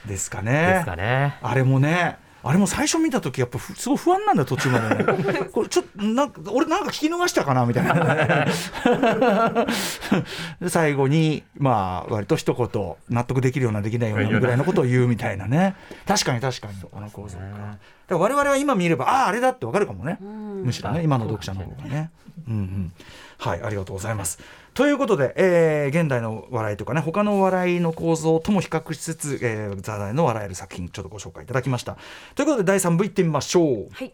ですかね。ですかね。あれもね。あれも最初見た時やっぱすごい不安なんだよ途中まで、ね、これちょっとなんか俺なんか聞き逃したかなみたいな 最後にまあ割と一言納得できるようなできないようなぐらいのことを言うみたいなね。確かに確かに。あの構造か。だから我々は今見ればあああれだってわかるかもね。むしろね今の読者の方がね。うんうん。はいありがとうございますということで、えー、現代の笑いとかね他の笑いの構造とも比較しつつ、えー、ザダイの笑える作品ちょっとご紹介いただきましたということで第3部いってみましょうはい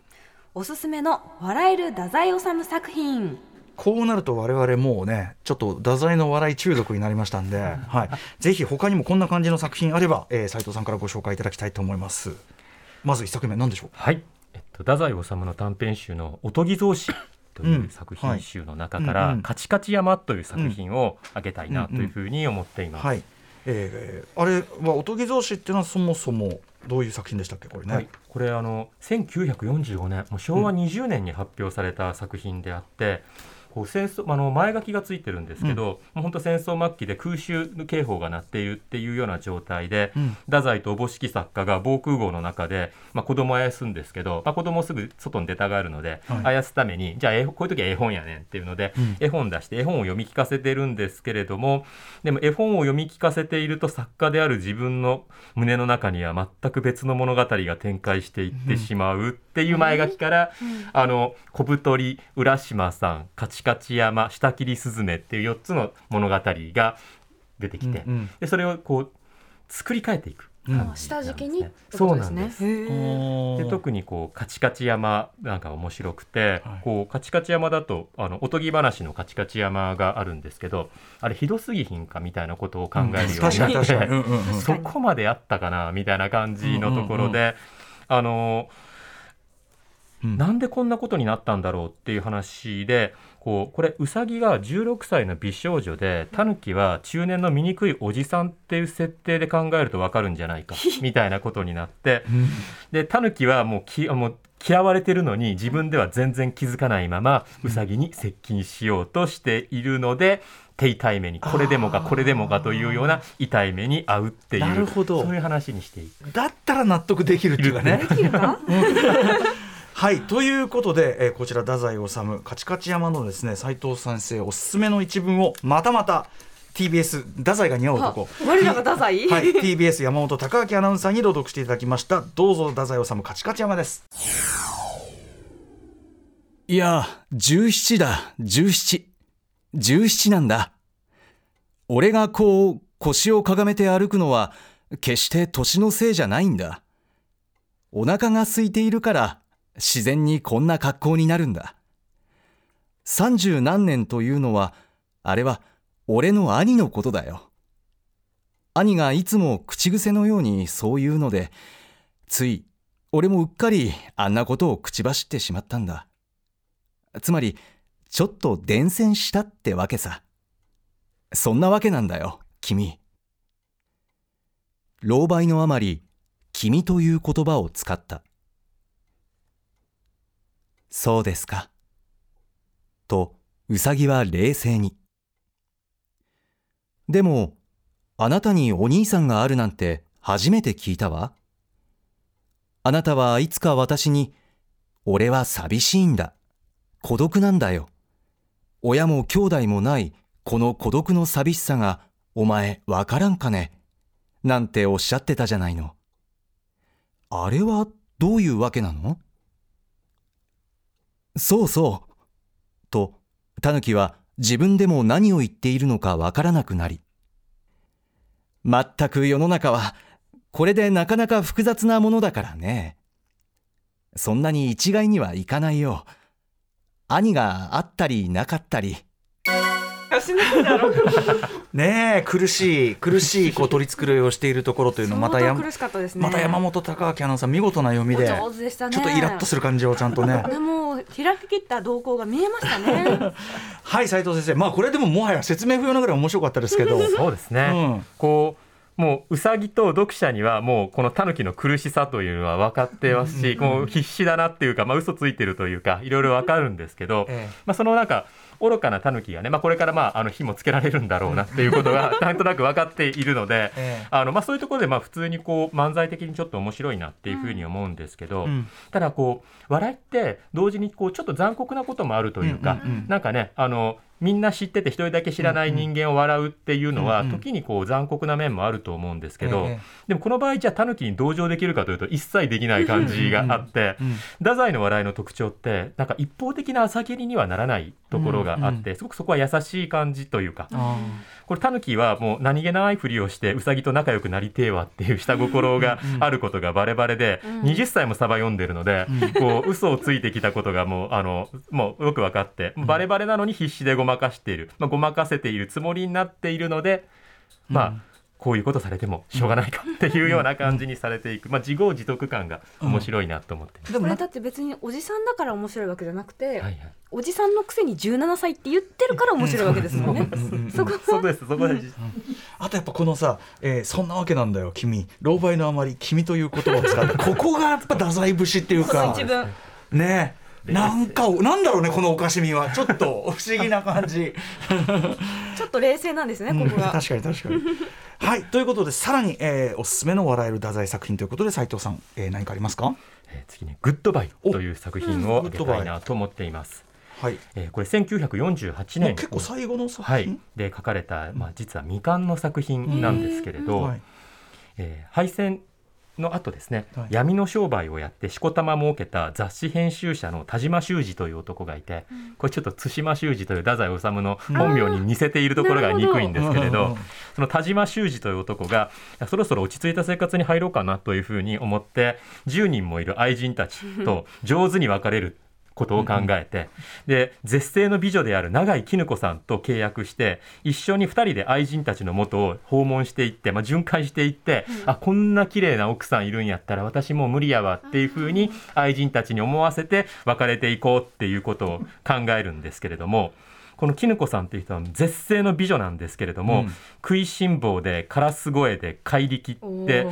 おすすめの笑える太宰治作品こうなると我々もうねちょっと太宰の笑い中毒になりましたんで、はい、ぜひ他にもこんな感じの作品あれば、えー、斉藤さんからご紹介いただきたいと思いますまず一作目何でしょうはい、えっと、太宰治の短編集の「おとぎ草子」という作品集の中から「カチカチ山」という作品を挙げたいなというふうに思っています。はい。えー、あれはおとぎ草子っていうのはそもそもどういう作品でしたっけ？これね、はい、これあの1945年もう昭和20年に発表された作品であって、こう戦争あの前書きがついてるんですけど、うん、もう本当戦争末期で空襲警報が鳴っているっていうような状態で、うん、太宰とおぼしき作家が防空壕の中で、まあ、子供をあやすんですけど、まあ、子供すぐ外に出たがるので、はい、あやすためにじゃあこういう時は絵本やねんっていうので、うん、絵本出して絵本を読み聞かせてるんですけれどもでも絵本を読み聞かせていると作家である自分の胸の中には全く別の物語が展開していってしまうっていう前書きから、あの小太り浦島さん勝ち勝山下切りスズメっていう4つの物語が出てきて、うんうん、でそれをこう作り変えていく。うん、下敷きに、そうなんです。で特にこうカチカチ山なんか面白くて、はい、こうカチカチ山だとあのおとぎ話のカチカチ山があるんですけどあれひどすぎひんかみたいなことを考えるようになって、うん、そこまであったかなみたいな感じのところで、あのうん、なんでこんなことになったんだろうっていう話でこうこれうさぎが16歳の美少女でタヌキは中年の醜いおじさんっていう設定で考えると分かるんじゃないか みたいなことになって。でタヌキはもうきもう嫌われてるのに自分では全然気づかないままうさぎに接近しようとしているので手痛い目にこれでもかこれでもかというような痛い目に遭うっていうなるほど。そういう話にしていく。だったら納得できるっていうかね。できるか？はいということで、えー、こちら太宰治カチカチ山のですね斉藤先生おすすめの一文をまたまた TBS 太宰が似合う男。我らが太宰、はい、TBS 山本貴明アナウンサーに朗読していただきました。どうぞ太宰治カチカチ山です。いや17だ1717なんだ。俺がこう腰をかがめて歩くのは決して年のせいじゃないんだ。お腹が空いているから自然にこんな格好になるんだ。三十何年というのは、あれは俺の兄のことだよ。兄がいつも口癖のようにそう言うので、つい俺もうっかりあんなことを口走ってしまったんだ。つまり、ちょっと伝染したってわけさ。そんなわけなんだよ、君。老媒のあまり、君という言葉を使った。そうですか。と、うさぎは冷静に。でも、あなたにお兄さんがあるなんて初めて聞いたわ。あなたはいつか私に、俺は寂しいんだ。孤独なんだよ。親も兄弟もないこの孤独の寂しさがお前わからんかね。なんておっしゃってたじゃないの。あれはどういうわけなの？そうそう。と、タヌキは自分でも何を言っているのかわからなくなり。まったく世の中は、これでなかなか複雑なものだからね。そんなに一概にはいかないよ。兄があったりなかったり。ねえ苦しい苦しいこう取り繕いをしているところというのまたや、ね、また山本隆明アナウンサー見事な読みで上手でした、ね、ちょっとイラッとする感じをちゃんとね。もう開き切った動向が見えましたね。はい斉藤先生。まあこれでももはや説明不要なぐらい面白かったですけど。そうですね、うん、こうもううさぎと読者にはもうこのタヌキの苦しさというのは分かってますし、もう必死だなっていうか、まあ嘘ついてるというかいろいろ分かるんですけど、まあそのなんか愚かなタヌキがね、まあ、これからまああの火もつけられるんだろうなっていうことがなんとなく分かっているので、あのまあ、そういうところでまあ普通にこう漫才的にちょっと面白いなっていうふうに思うんですけど、ただこう笑いって同時にこうちょっと残酷なこともあるというか、なんかねあのみんな知ってて一人だけ知らない人間を笑うっていうのは、時にこう残酷な面もあると思うんですけど、でもこの場合じゃあタヌキに同情できるかというと一切できない感じがあって、太宰の笑いの特徴ってなんか一方的な朝霧にはならないところがあって、すごくそこは優しい感じというか、これタヌキはもう何気ないふりをしてウサギと仲良くなりてえわっていう下心があることがバレバレで、20歳もサバ読んでるので、こう嘘をついてきたことがもうあのもうよく分かってバレバレなのに必死でごまかしている、まあ、ごまかせているつもりになっているので、まあ、こういうことされてもしょうがないかっていうような感じにされていく、まあ、自業自得感が面白いなと思って、うん、でもだって別におじさんだから面白いわけじゃなくて、はいはい、おじさんのくせに17歳って言ってるから面白いわけですもんね。そこそこですそこで、うん、あとやっぱこのさ、えー、そんなわけなんだよ君。老媒のあまり君という言葉を使って。ここがやっぱ太宰節っていうか。ねなんかなんだろうねこのおかしみは。ちょっと 不思議な感じ。ちょっと冷静なんですねここが、うん、確かに確かに。はいということでさらに、えー、おすすめの笑える太宰作品ということで斉藤さん、えー、何かありますか、えー、次に「グッドバイ」という作品を挙げたいなと思っています。はい、えー、これ1948年。結構最後の作品、はい、で書かれた、まあ、実は未完の作品なんですけれど、はい、えー、敗戦の後ですね、はい、闇の商売をやってしこたま儲けた雑誌編集者の田島修司という男がいて、うん、これちょっと対馬修司という太宰治の本名に似せているところが憎いんですけれどその田島修司という男がそろそろ落ち着いた生活に入ろうかなというふうに思って10人もいる愛人たちと上手に別れることを考えて、で絶世の美女である永井絹子さんと契約して一緒に2人で愛人たちの元を訪問していって、まあ、巡回していって、うん、あこんな綺麗な奥さんいるんやったら私もう無理やわっていうふうに愛人たちに思わせて別れていこうっていうことを考えるんですけれども。この絹子さんっていう人は絶世の美女なんですけれども、うん、食いしん坊でカラス声で怪力って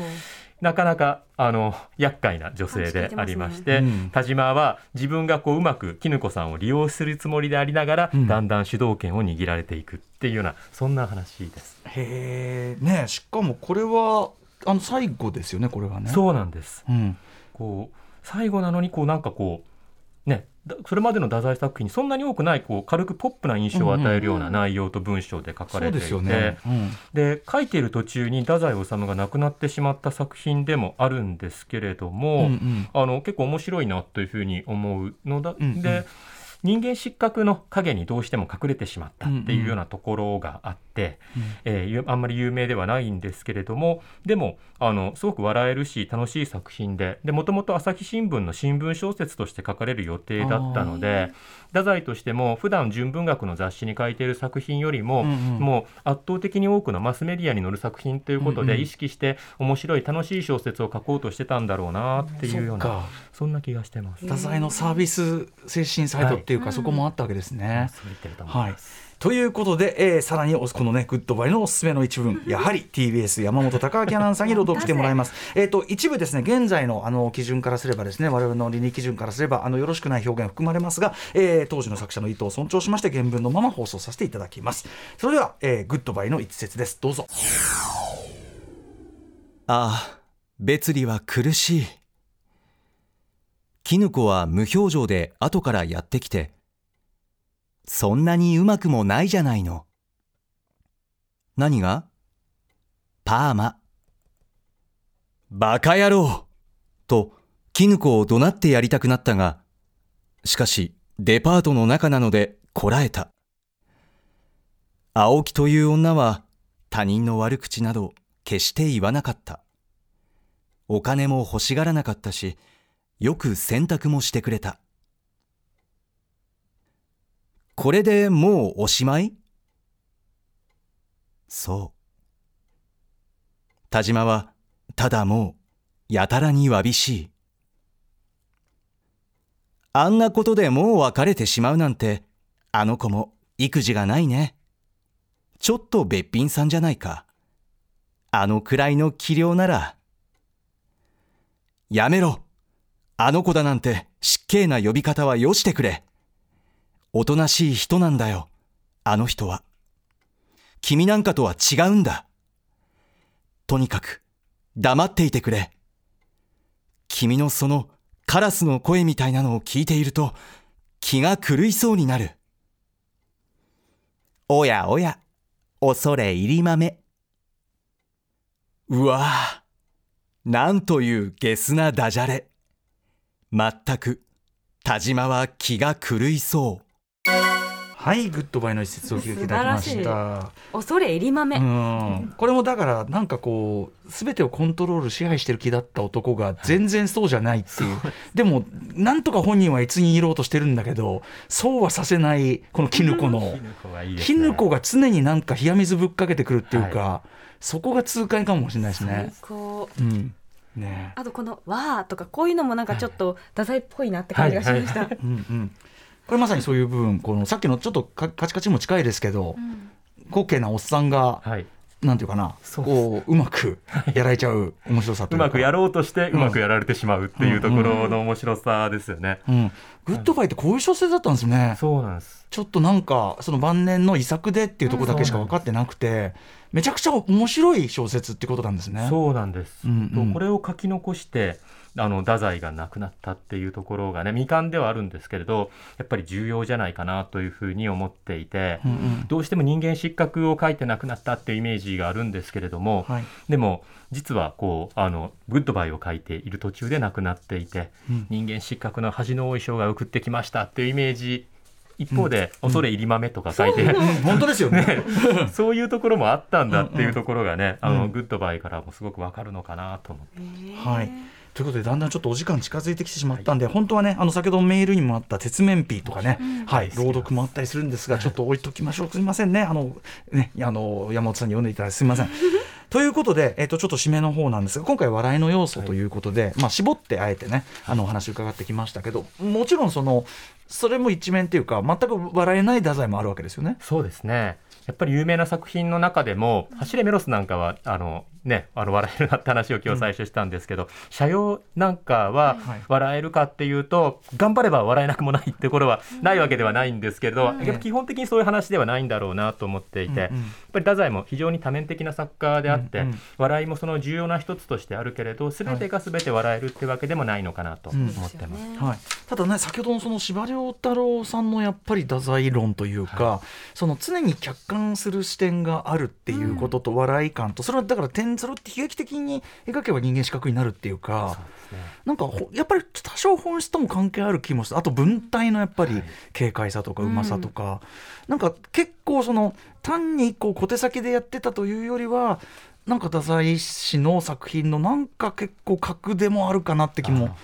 なかなかあの厄介な女性でありまして、ね田島は自分がこううまく絹子さんを利用するつもりでありながら、うん、だんだん主導権を握られていくっていうようなそんな話です。へえ、ね、しかもこれはあの最後ですよねこれはね。そうなんです。うん、こう最後なのにこうなんかこうね、それまでの太宰作品にそんなに多くないこう軽くポップな印象を与えるような内容と文章で書かれていて、で、ね。書いている途中に太宰治が亡くなってしまった作品でもあるんですけれども、うんうん、あの結構面白いなというふうに思うのだ、うんうん、で人間失格の影にどうしても隠れてしまったっていうようなところがあって、うん。うん、えー、あんまり有名ではないんですけれどもでもあのすごく笑えるし楽しい作品でもともと朝日新聞の新聞小説として書かれる予定だったので太宰としても普段純文学の雑誌に書いている作品よりも、うんうん、もう圧倒的に多くのマスメディアに載る作品ということで意識して面白い楽しい小説を書こうとしてたんだろうなっていうようなそんな気がしてます。太宰のサービス精神サイトっていうか、はい、そこもあったわけですね。はいということで、えー、さらにこのねグッドバイのおすすめの一文やはり TBS 山本貴明アナウンサーに朗読してもらいます。えっ、と一部ですね現在のあの基準からすればですね我々の倫理基準からすればあのよろしくない表現含まれますが、えー、当時の作者の意図を尊重しまして原文のまま放送させていただきます。それでは、えー、グッドバイの一節ですどうぞ。ああ別離は苦しい。絹子は無表情で後からやってきてそんなにうまくもないじゃないの。何が？パーマ。バカ野郎と、絹子を怒鳴ってやりたくなったが、しかし、デパートの中なのでこらえた。青木という女は他人の悪口など決して言わなかった。お金も欲しがらなかったし、よく洗濯もしてくれた。これでもうおしまい？そう。田島は、ただもう、やたらにわびしい。あんなことでもう別れてしまうなんて、あの子も育児がないね。ちょっとべっぴんさんじゃないか。あのくらいの器量なら。やめろ。あの子だなんて失敬な呼び方はよしてくれ。おとなしい人なんだよ。あの人は。君なんかとは違うんだ。とにかく、黙っていてくれ。君のそのカラスの声みたいなのを聞いていると、気が狂いそうになる。おやおや、恐れ入り豆。うわぁ、なんというゲスなダジャレ。まったく、田島は気が狂いそう。はいグッドバイの一節を聞いていただきました。恐れ入り豆、うん、これもだからなんかこう全てをコントロール支配してる気だった男が全然そうじゃないっていう、はい、でもなんとか本人はいつにいろうとしてるんだけどそうはさせないこの絹子の。絹子、ね、が常になんか冷や水ぶっかけてくるっていうか、はい、そこが痛快かもしれないですね。うんね、あとこの「わー」とかこういうのもなんかちょっと太宰っぽいなって感じがしました。うんうん。これまさにそういう部分このさっきのちょっとカチカチも近いですけど、うん、なおっさんが、はい、なんていうかなこううまくやられちゃう面白さうまくやろうとしてうまくやられてしまうっていうところの面白さですよね、グッドバイってこういう小説だったんですね。そうなんです。ちょっとなんかその晩年の遺作でっていうところだけしか分かってなくて、めちゃくちゃ面白い小説ってことなんですね。そうなんです、うんうん、これを書き残してあの太宰が亡くなったっていうところがね未完ではあるんですけれどやっぱり重要じゃないかなというふうに思っていて、うんうん、どうしても人間失格を書いて亡くなったっていうイメージがあるんですけれども、はい、でも実はこうあのグッドバイを書いている途中で亡くなっていて、うん、人間失格の恥の多い生涯を送ってきましたっていうイメージ一方で、恐れ入り豆とか書いて、うん、本当ですよね。そういうところもあったんだっていうところがね、あのグッドバイからもすごくわかるのかなと思って。はい。ということでだんだんちょっとお時間近づいてきてしまったんで、はい、本当はねあの先ほどメールにもあった鉄面ピーとかね、うん、はい。朗読もあったりするんですがちょっと置いときましょう。すみませんね。あのねあの山本さんに読んでいただいてすみません。ということで、えー、とちょっと締めの方なんですが今回笑いの要素ということで、はい、まあ、絞ってあえてねあのお話伺ってきましたけどもちろんそのそれも一面っていうか全く笑えない太宰もあるわけですよね。そうですね。やっぱり有名な作品の中でも「走れメロス」なんかはあのね、あの笑えるなって話を今日最初したんですけど、うん、社用なんかは笑えるかっていうと、頑張れば笑えなくもないってところはないわけではないんですけど、うん、基本的にそういう話ではないんだろうなと思っていて、うんうん、ぱり太宰も非常に多面的な作家であって、うんうん、笑いもその重要な一つとしてあるけれど全てが全て笑えるってわけでもないのかなと思ってます、ね、はい、ただね先ほどのその司馬太郎さんのやっぱり太宰論というか、はい、その常に客観する視点があるっていうことと笑い感とそれはだから天間それを悲劇的に描けば人間視覚になるっていうか、ね、なんかやっぱり多少本質とも関係ある気もする。あと文体のやっぱり軽快さとかうまさとか、はい、なんか結構その単にこう小手先でやってたというよりはなんか太宰氏の作品のなんか結構格でもあるかなって気も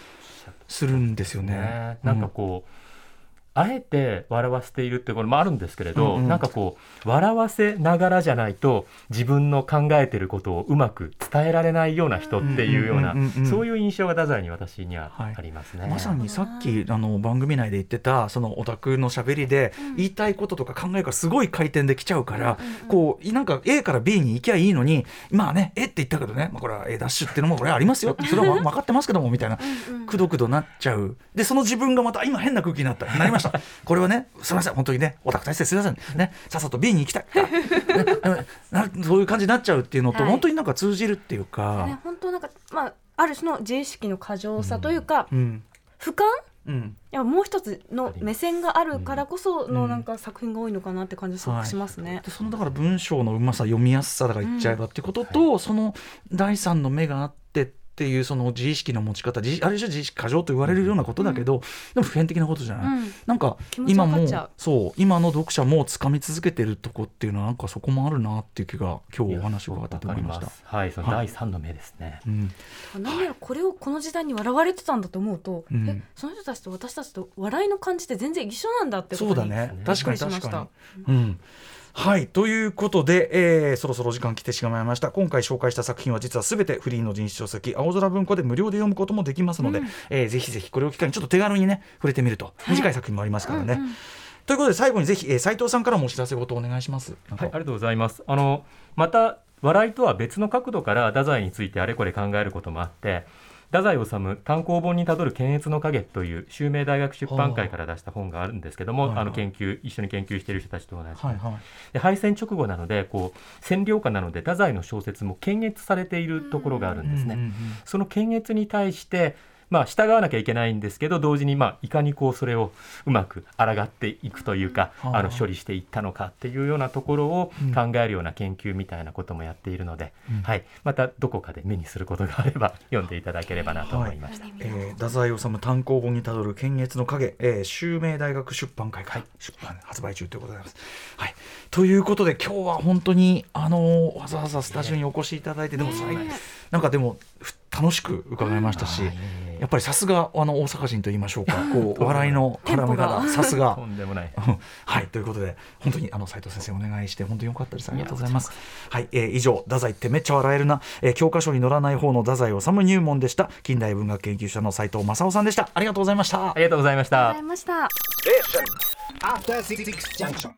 するんですよね。ねなんかこう、うんあえて笑わせているってこともあるんですけれど、うんうん、なんかこう笑わせながらじゃないと自分の考えてることをうまく伝えられないような人っていうようなそういう印象が太宰に私にはありますね、はい、まさにさっきあの番組内で言ってたそのオタクのしゃべりで言いたいこととか考えがすごい回転できちゃうから、うんうん、こうなんか A から B に行きゃいいのにまあね A って言ったけどね、まあ、これは A ダッシュっていうのもこれありますよそれは分かってますけどもみたいな。くどくどなっちゃう。でその自分がまた今変な空気になった。なりました？これはねすみません、本当にね、オタク大生すみません、ね、さっさと B に行きたい、ね、そういう感じになっちゃうっていうのと、はい、本当になんか通じるっていうか。ね、本当なんか、まあ、ある種の自意識の過剰さというか、うん、俯瞰？うん、いやもう一つの目線があるからこそのなんか作品が多いのかなって感じすごくしますね。はい、そのだから文章のうまさ読みやすさが言っちゃえばってことと、うん。はい、その第三の目があってっていうその自意識の持ち方ある種自意識過剰と言われるようなことだけど、うん、でも普遍的なことじゃない、うん、なんか今もそう今の読者も掴み続けてるとこっていうのはなんかそこもあるなっていう気が今日お話を伺ったと思いました。はいその第三の目ですね、はい、うん、何やらこれをこの時代に笑われてたんだと思うと、うん、えその人たちと私たちと笑いの感じって全然一緒なんだってことにそうだね。確かに確かに、うんはいということで、えー、そろそろ時間来てしまいました今回紹介した作品は実はすべてフリーの人種書籍青空文庫で無料で読むこともできますので、うん、えー、ぜひぜひこれを機会にちょっと手軽にね触れてみると短い作品もありますからね。うんうんということで最後にぜひ、えー、斉藤さんからもお知らせごとお願いします。はい、ありがとうございます。あのまた笑いとは別の角度から太宰についてあれこれ考えることもあって。太宰治単行本にたどる検閲の影という襲名大学出版会から出した本があるんですけども、はいはい、あの研究一緒に研究している人たちと同じ、はい。はい、で敗戦直後なのでこう占領下なので太宰の小説も検閲されているところがあるんですね。その検閲に対してまあ、従わなきゃいけないんですけど同時にまあいかにこうそれをうまく抗っていくというか、うん、あの処理していったのかっていうようなところを考えるような研究みたいなこともやっているので、うん、はい、またどこかで目にすることがあれば 読んでいただければなと思いました、はい、えー、太宰治単行本にたどる検閲の影、えー、襲名大学出版会か。ら出版、発売中ということでございます。はい、ということで今日は本当にあのー、わざわざスタジオにお越しいただいて、でも、なんかでも楽しく伺いましたし。やっぱりさすがあの大阪人と言いましょうか、こう笑いの絡め方、さすが。とんでもない。はい、ということで、本当にあの斉藤先生お願いして、本当に良かったです。ありがとうございます。はい、えー、以上、太宰ってめっちゃ笑えるな、えー、教科書に載らない方の太宰治入門でした。近代文学研究者の斉藤正夫さんでした。ありがとうございました。ありがとうございました。ありがとうございました。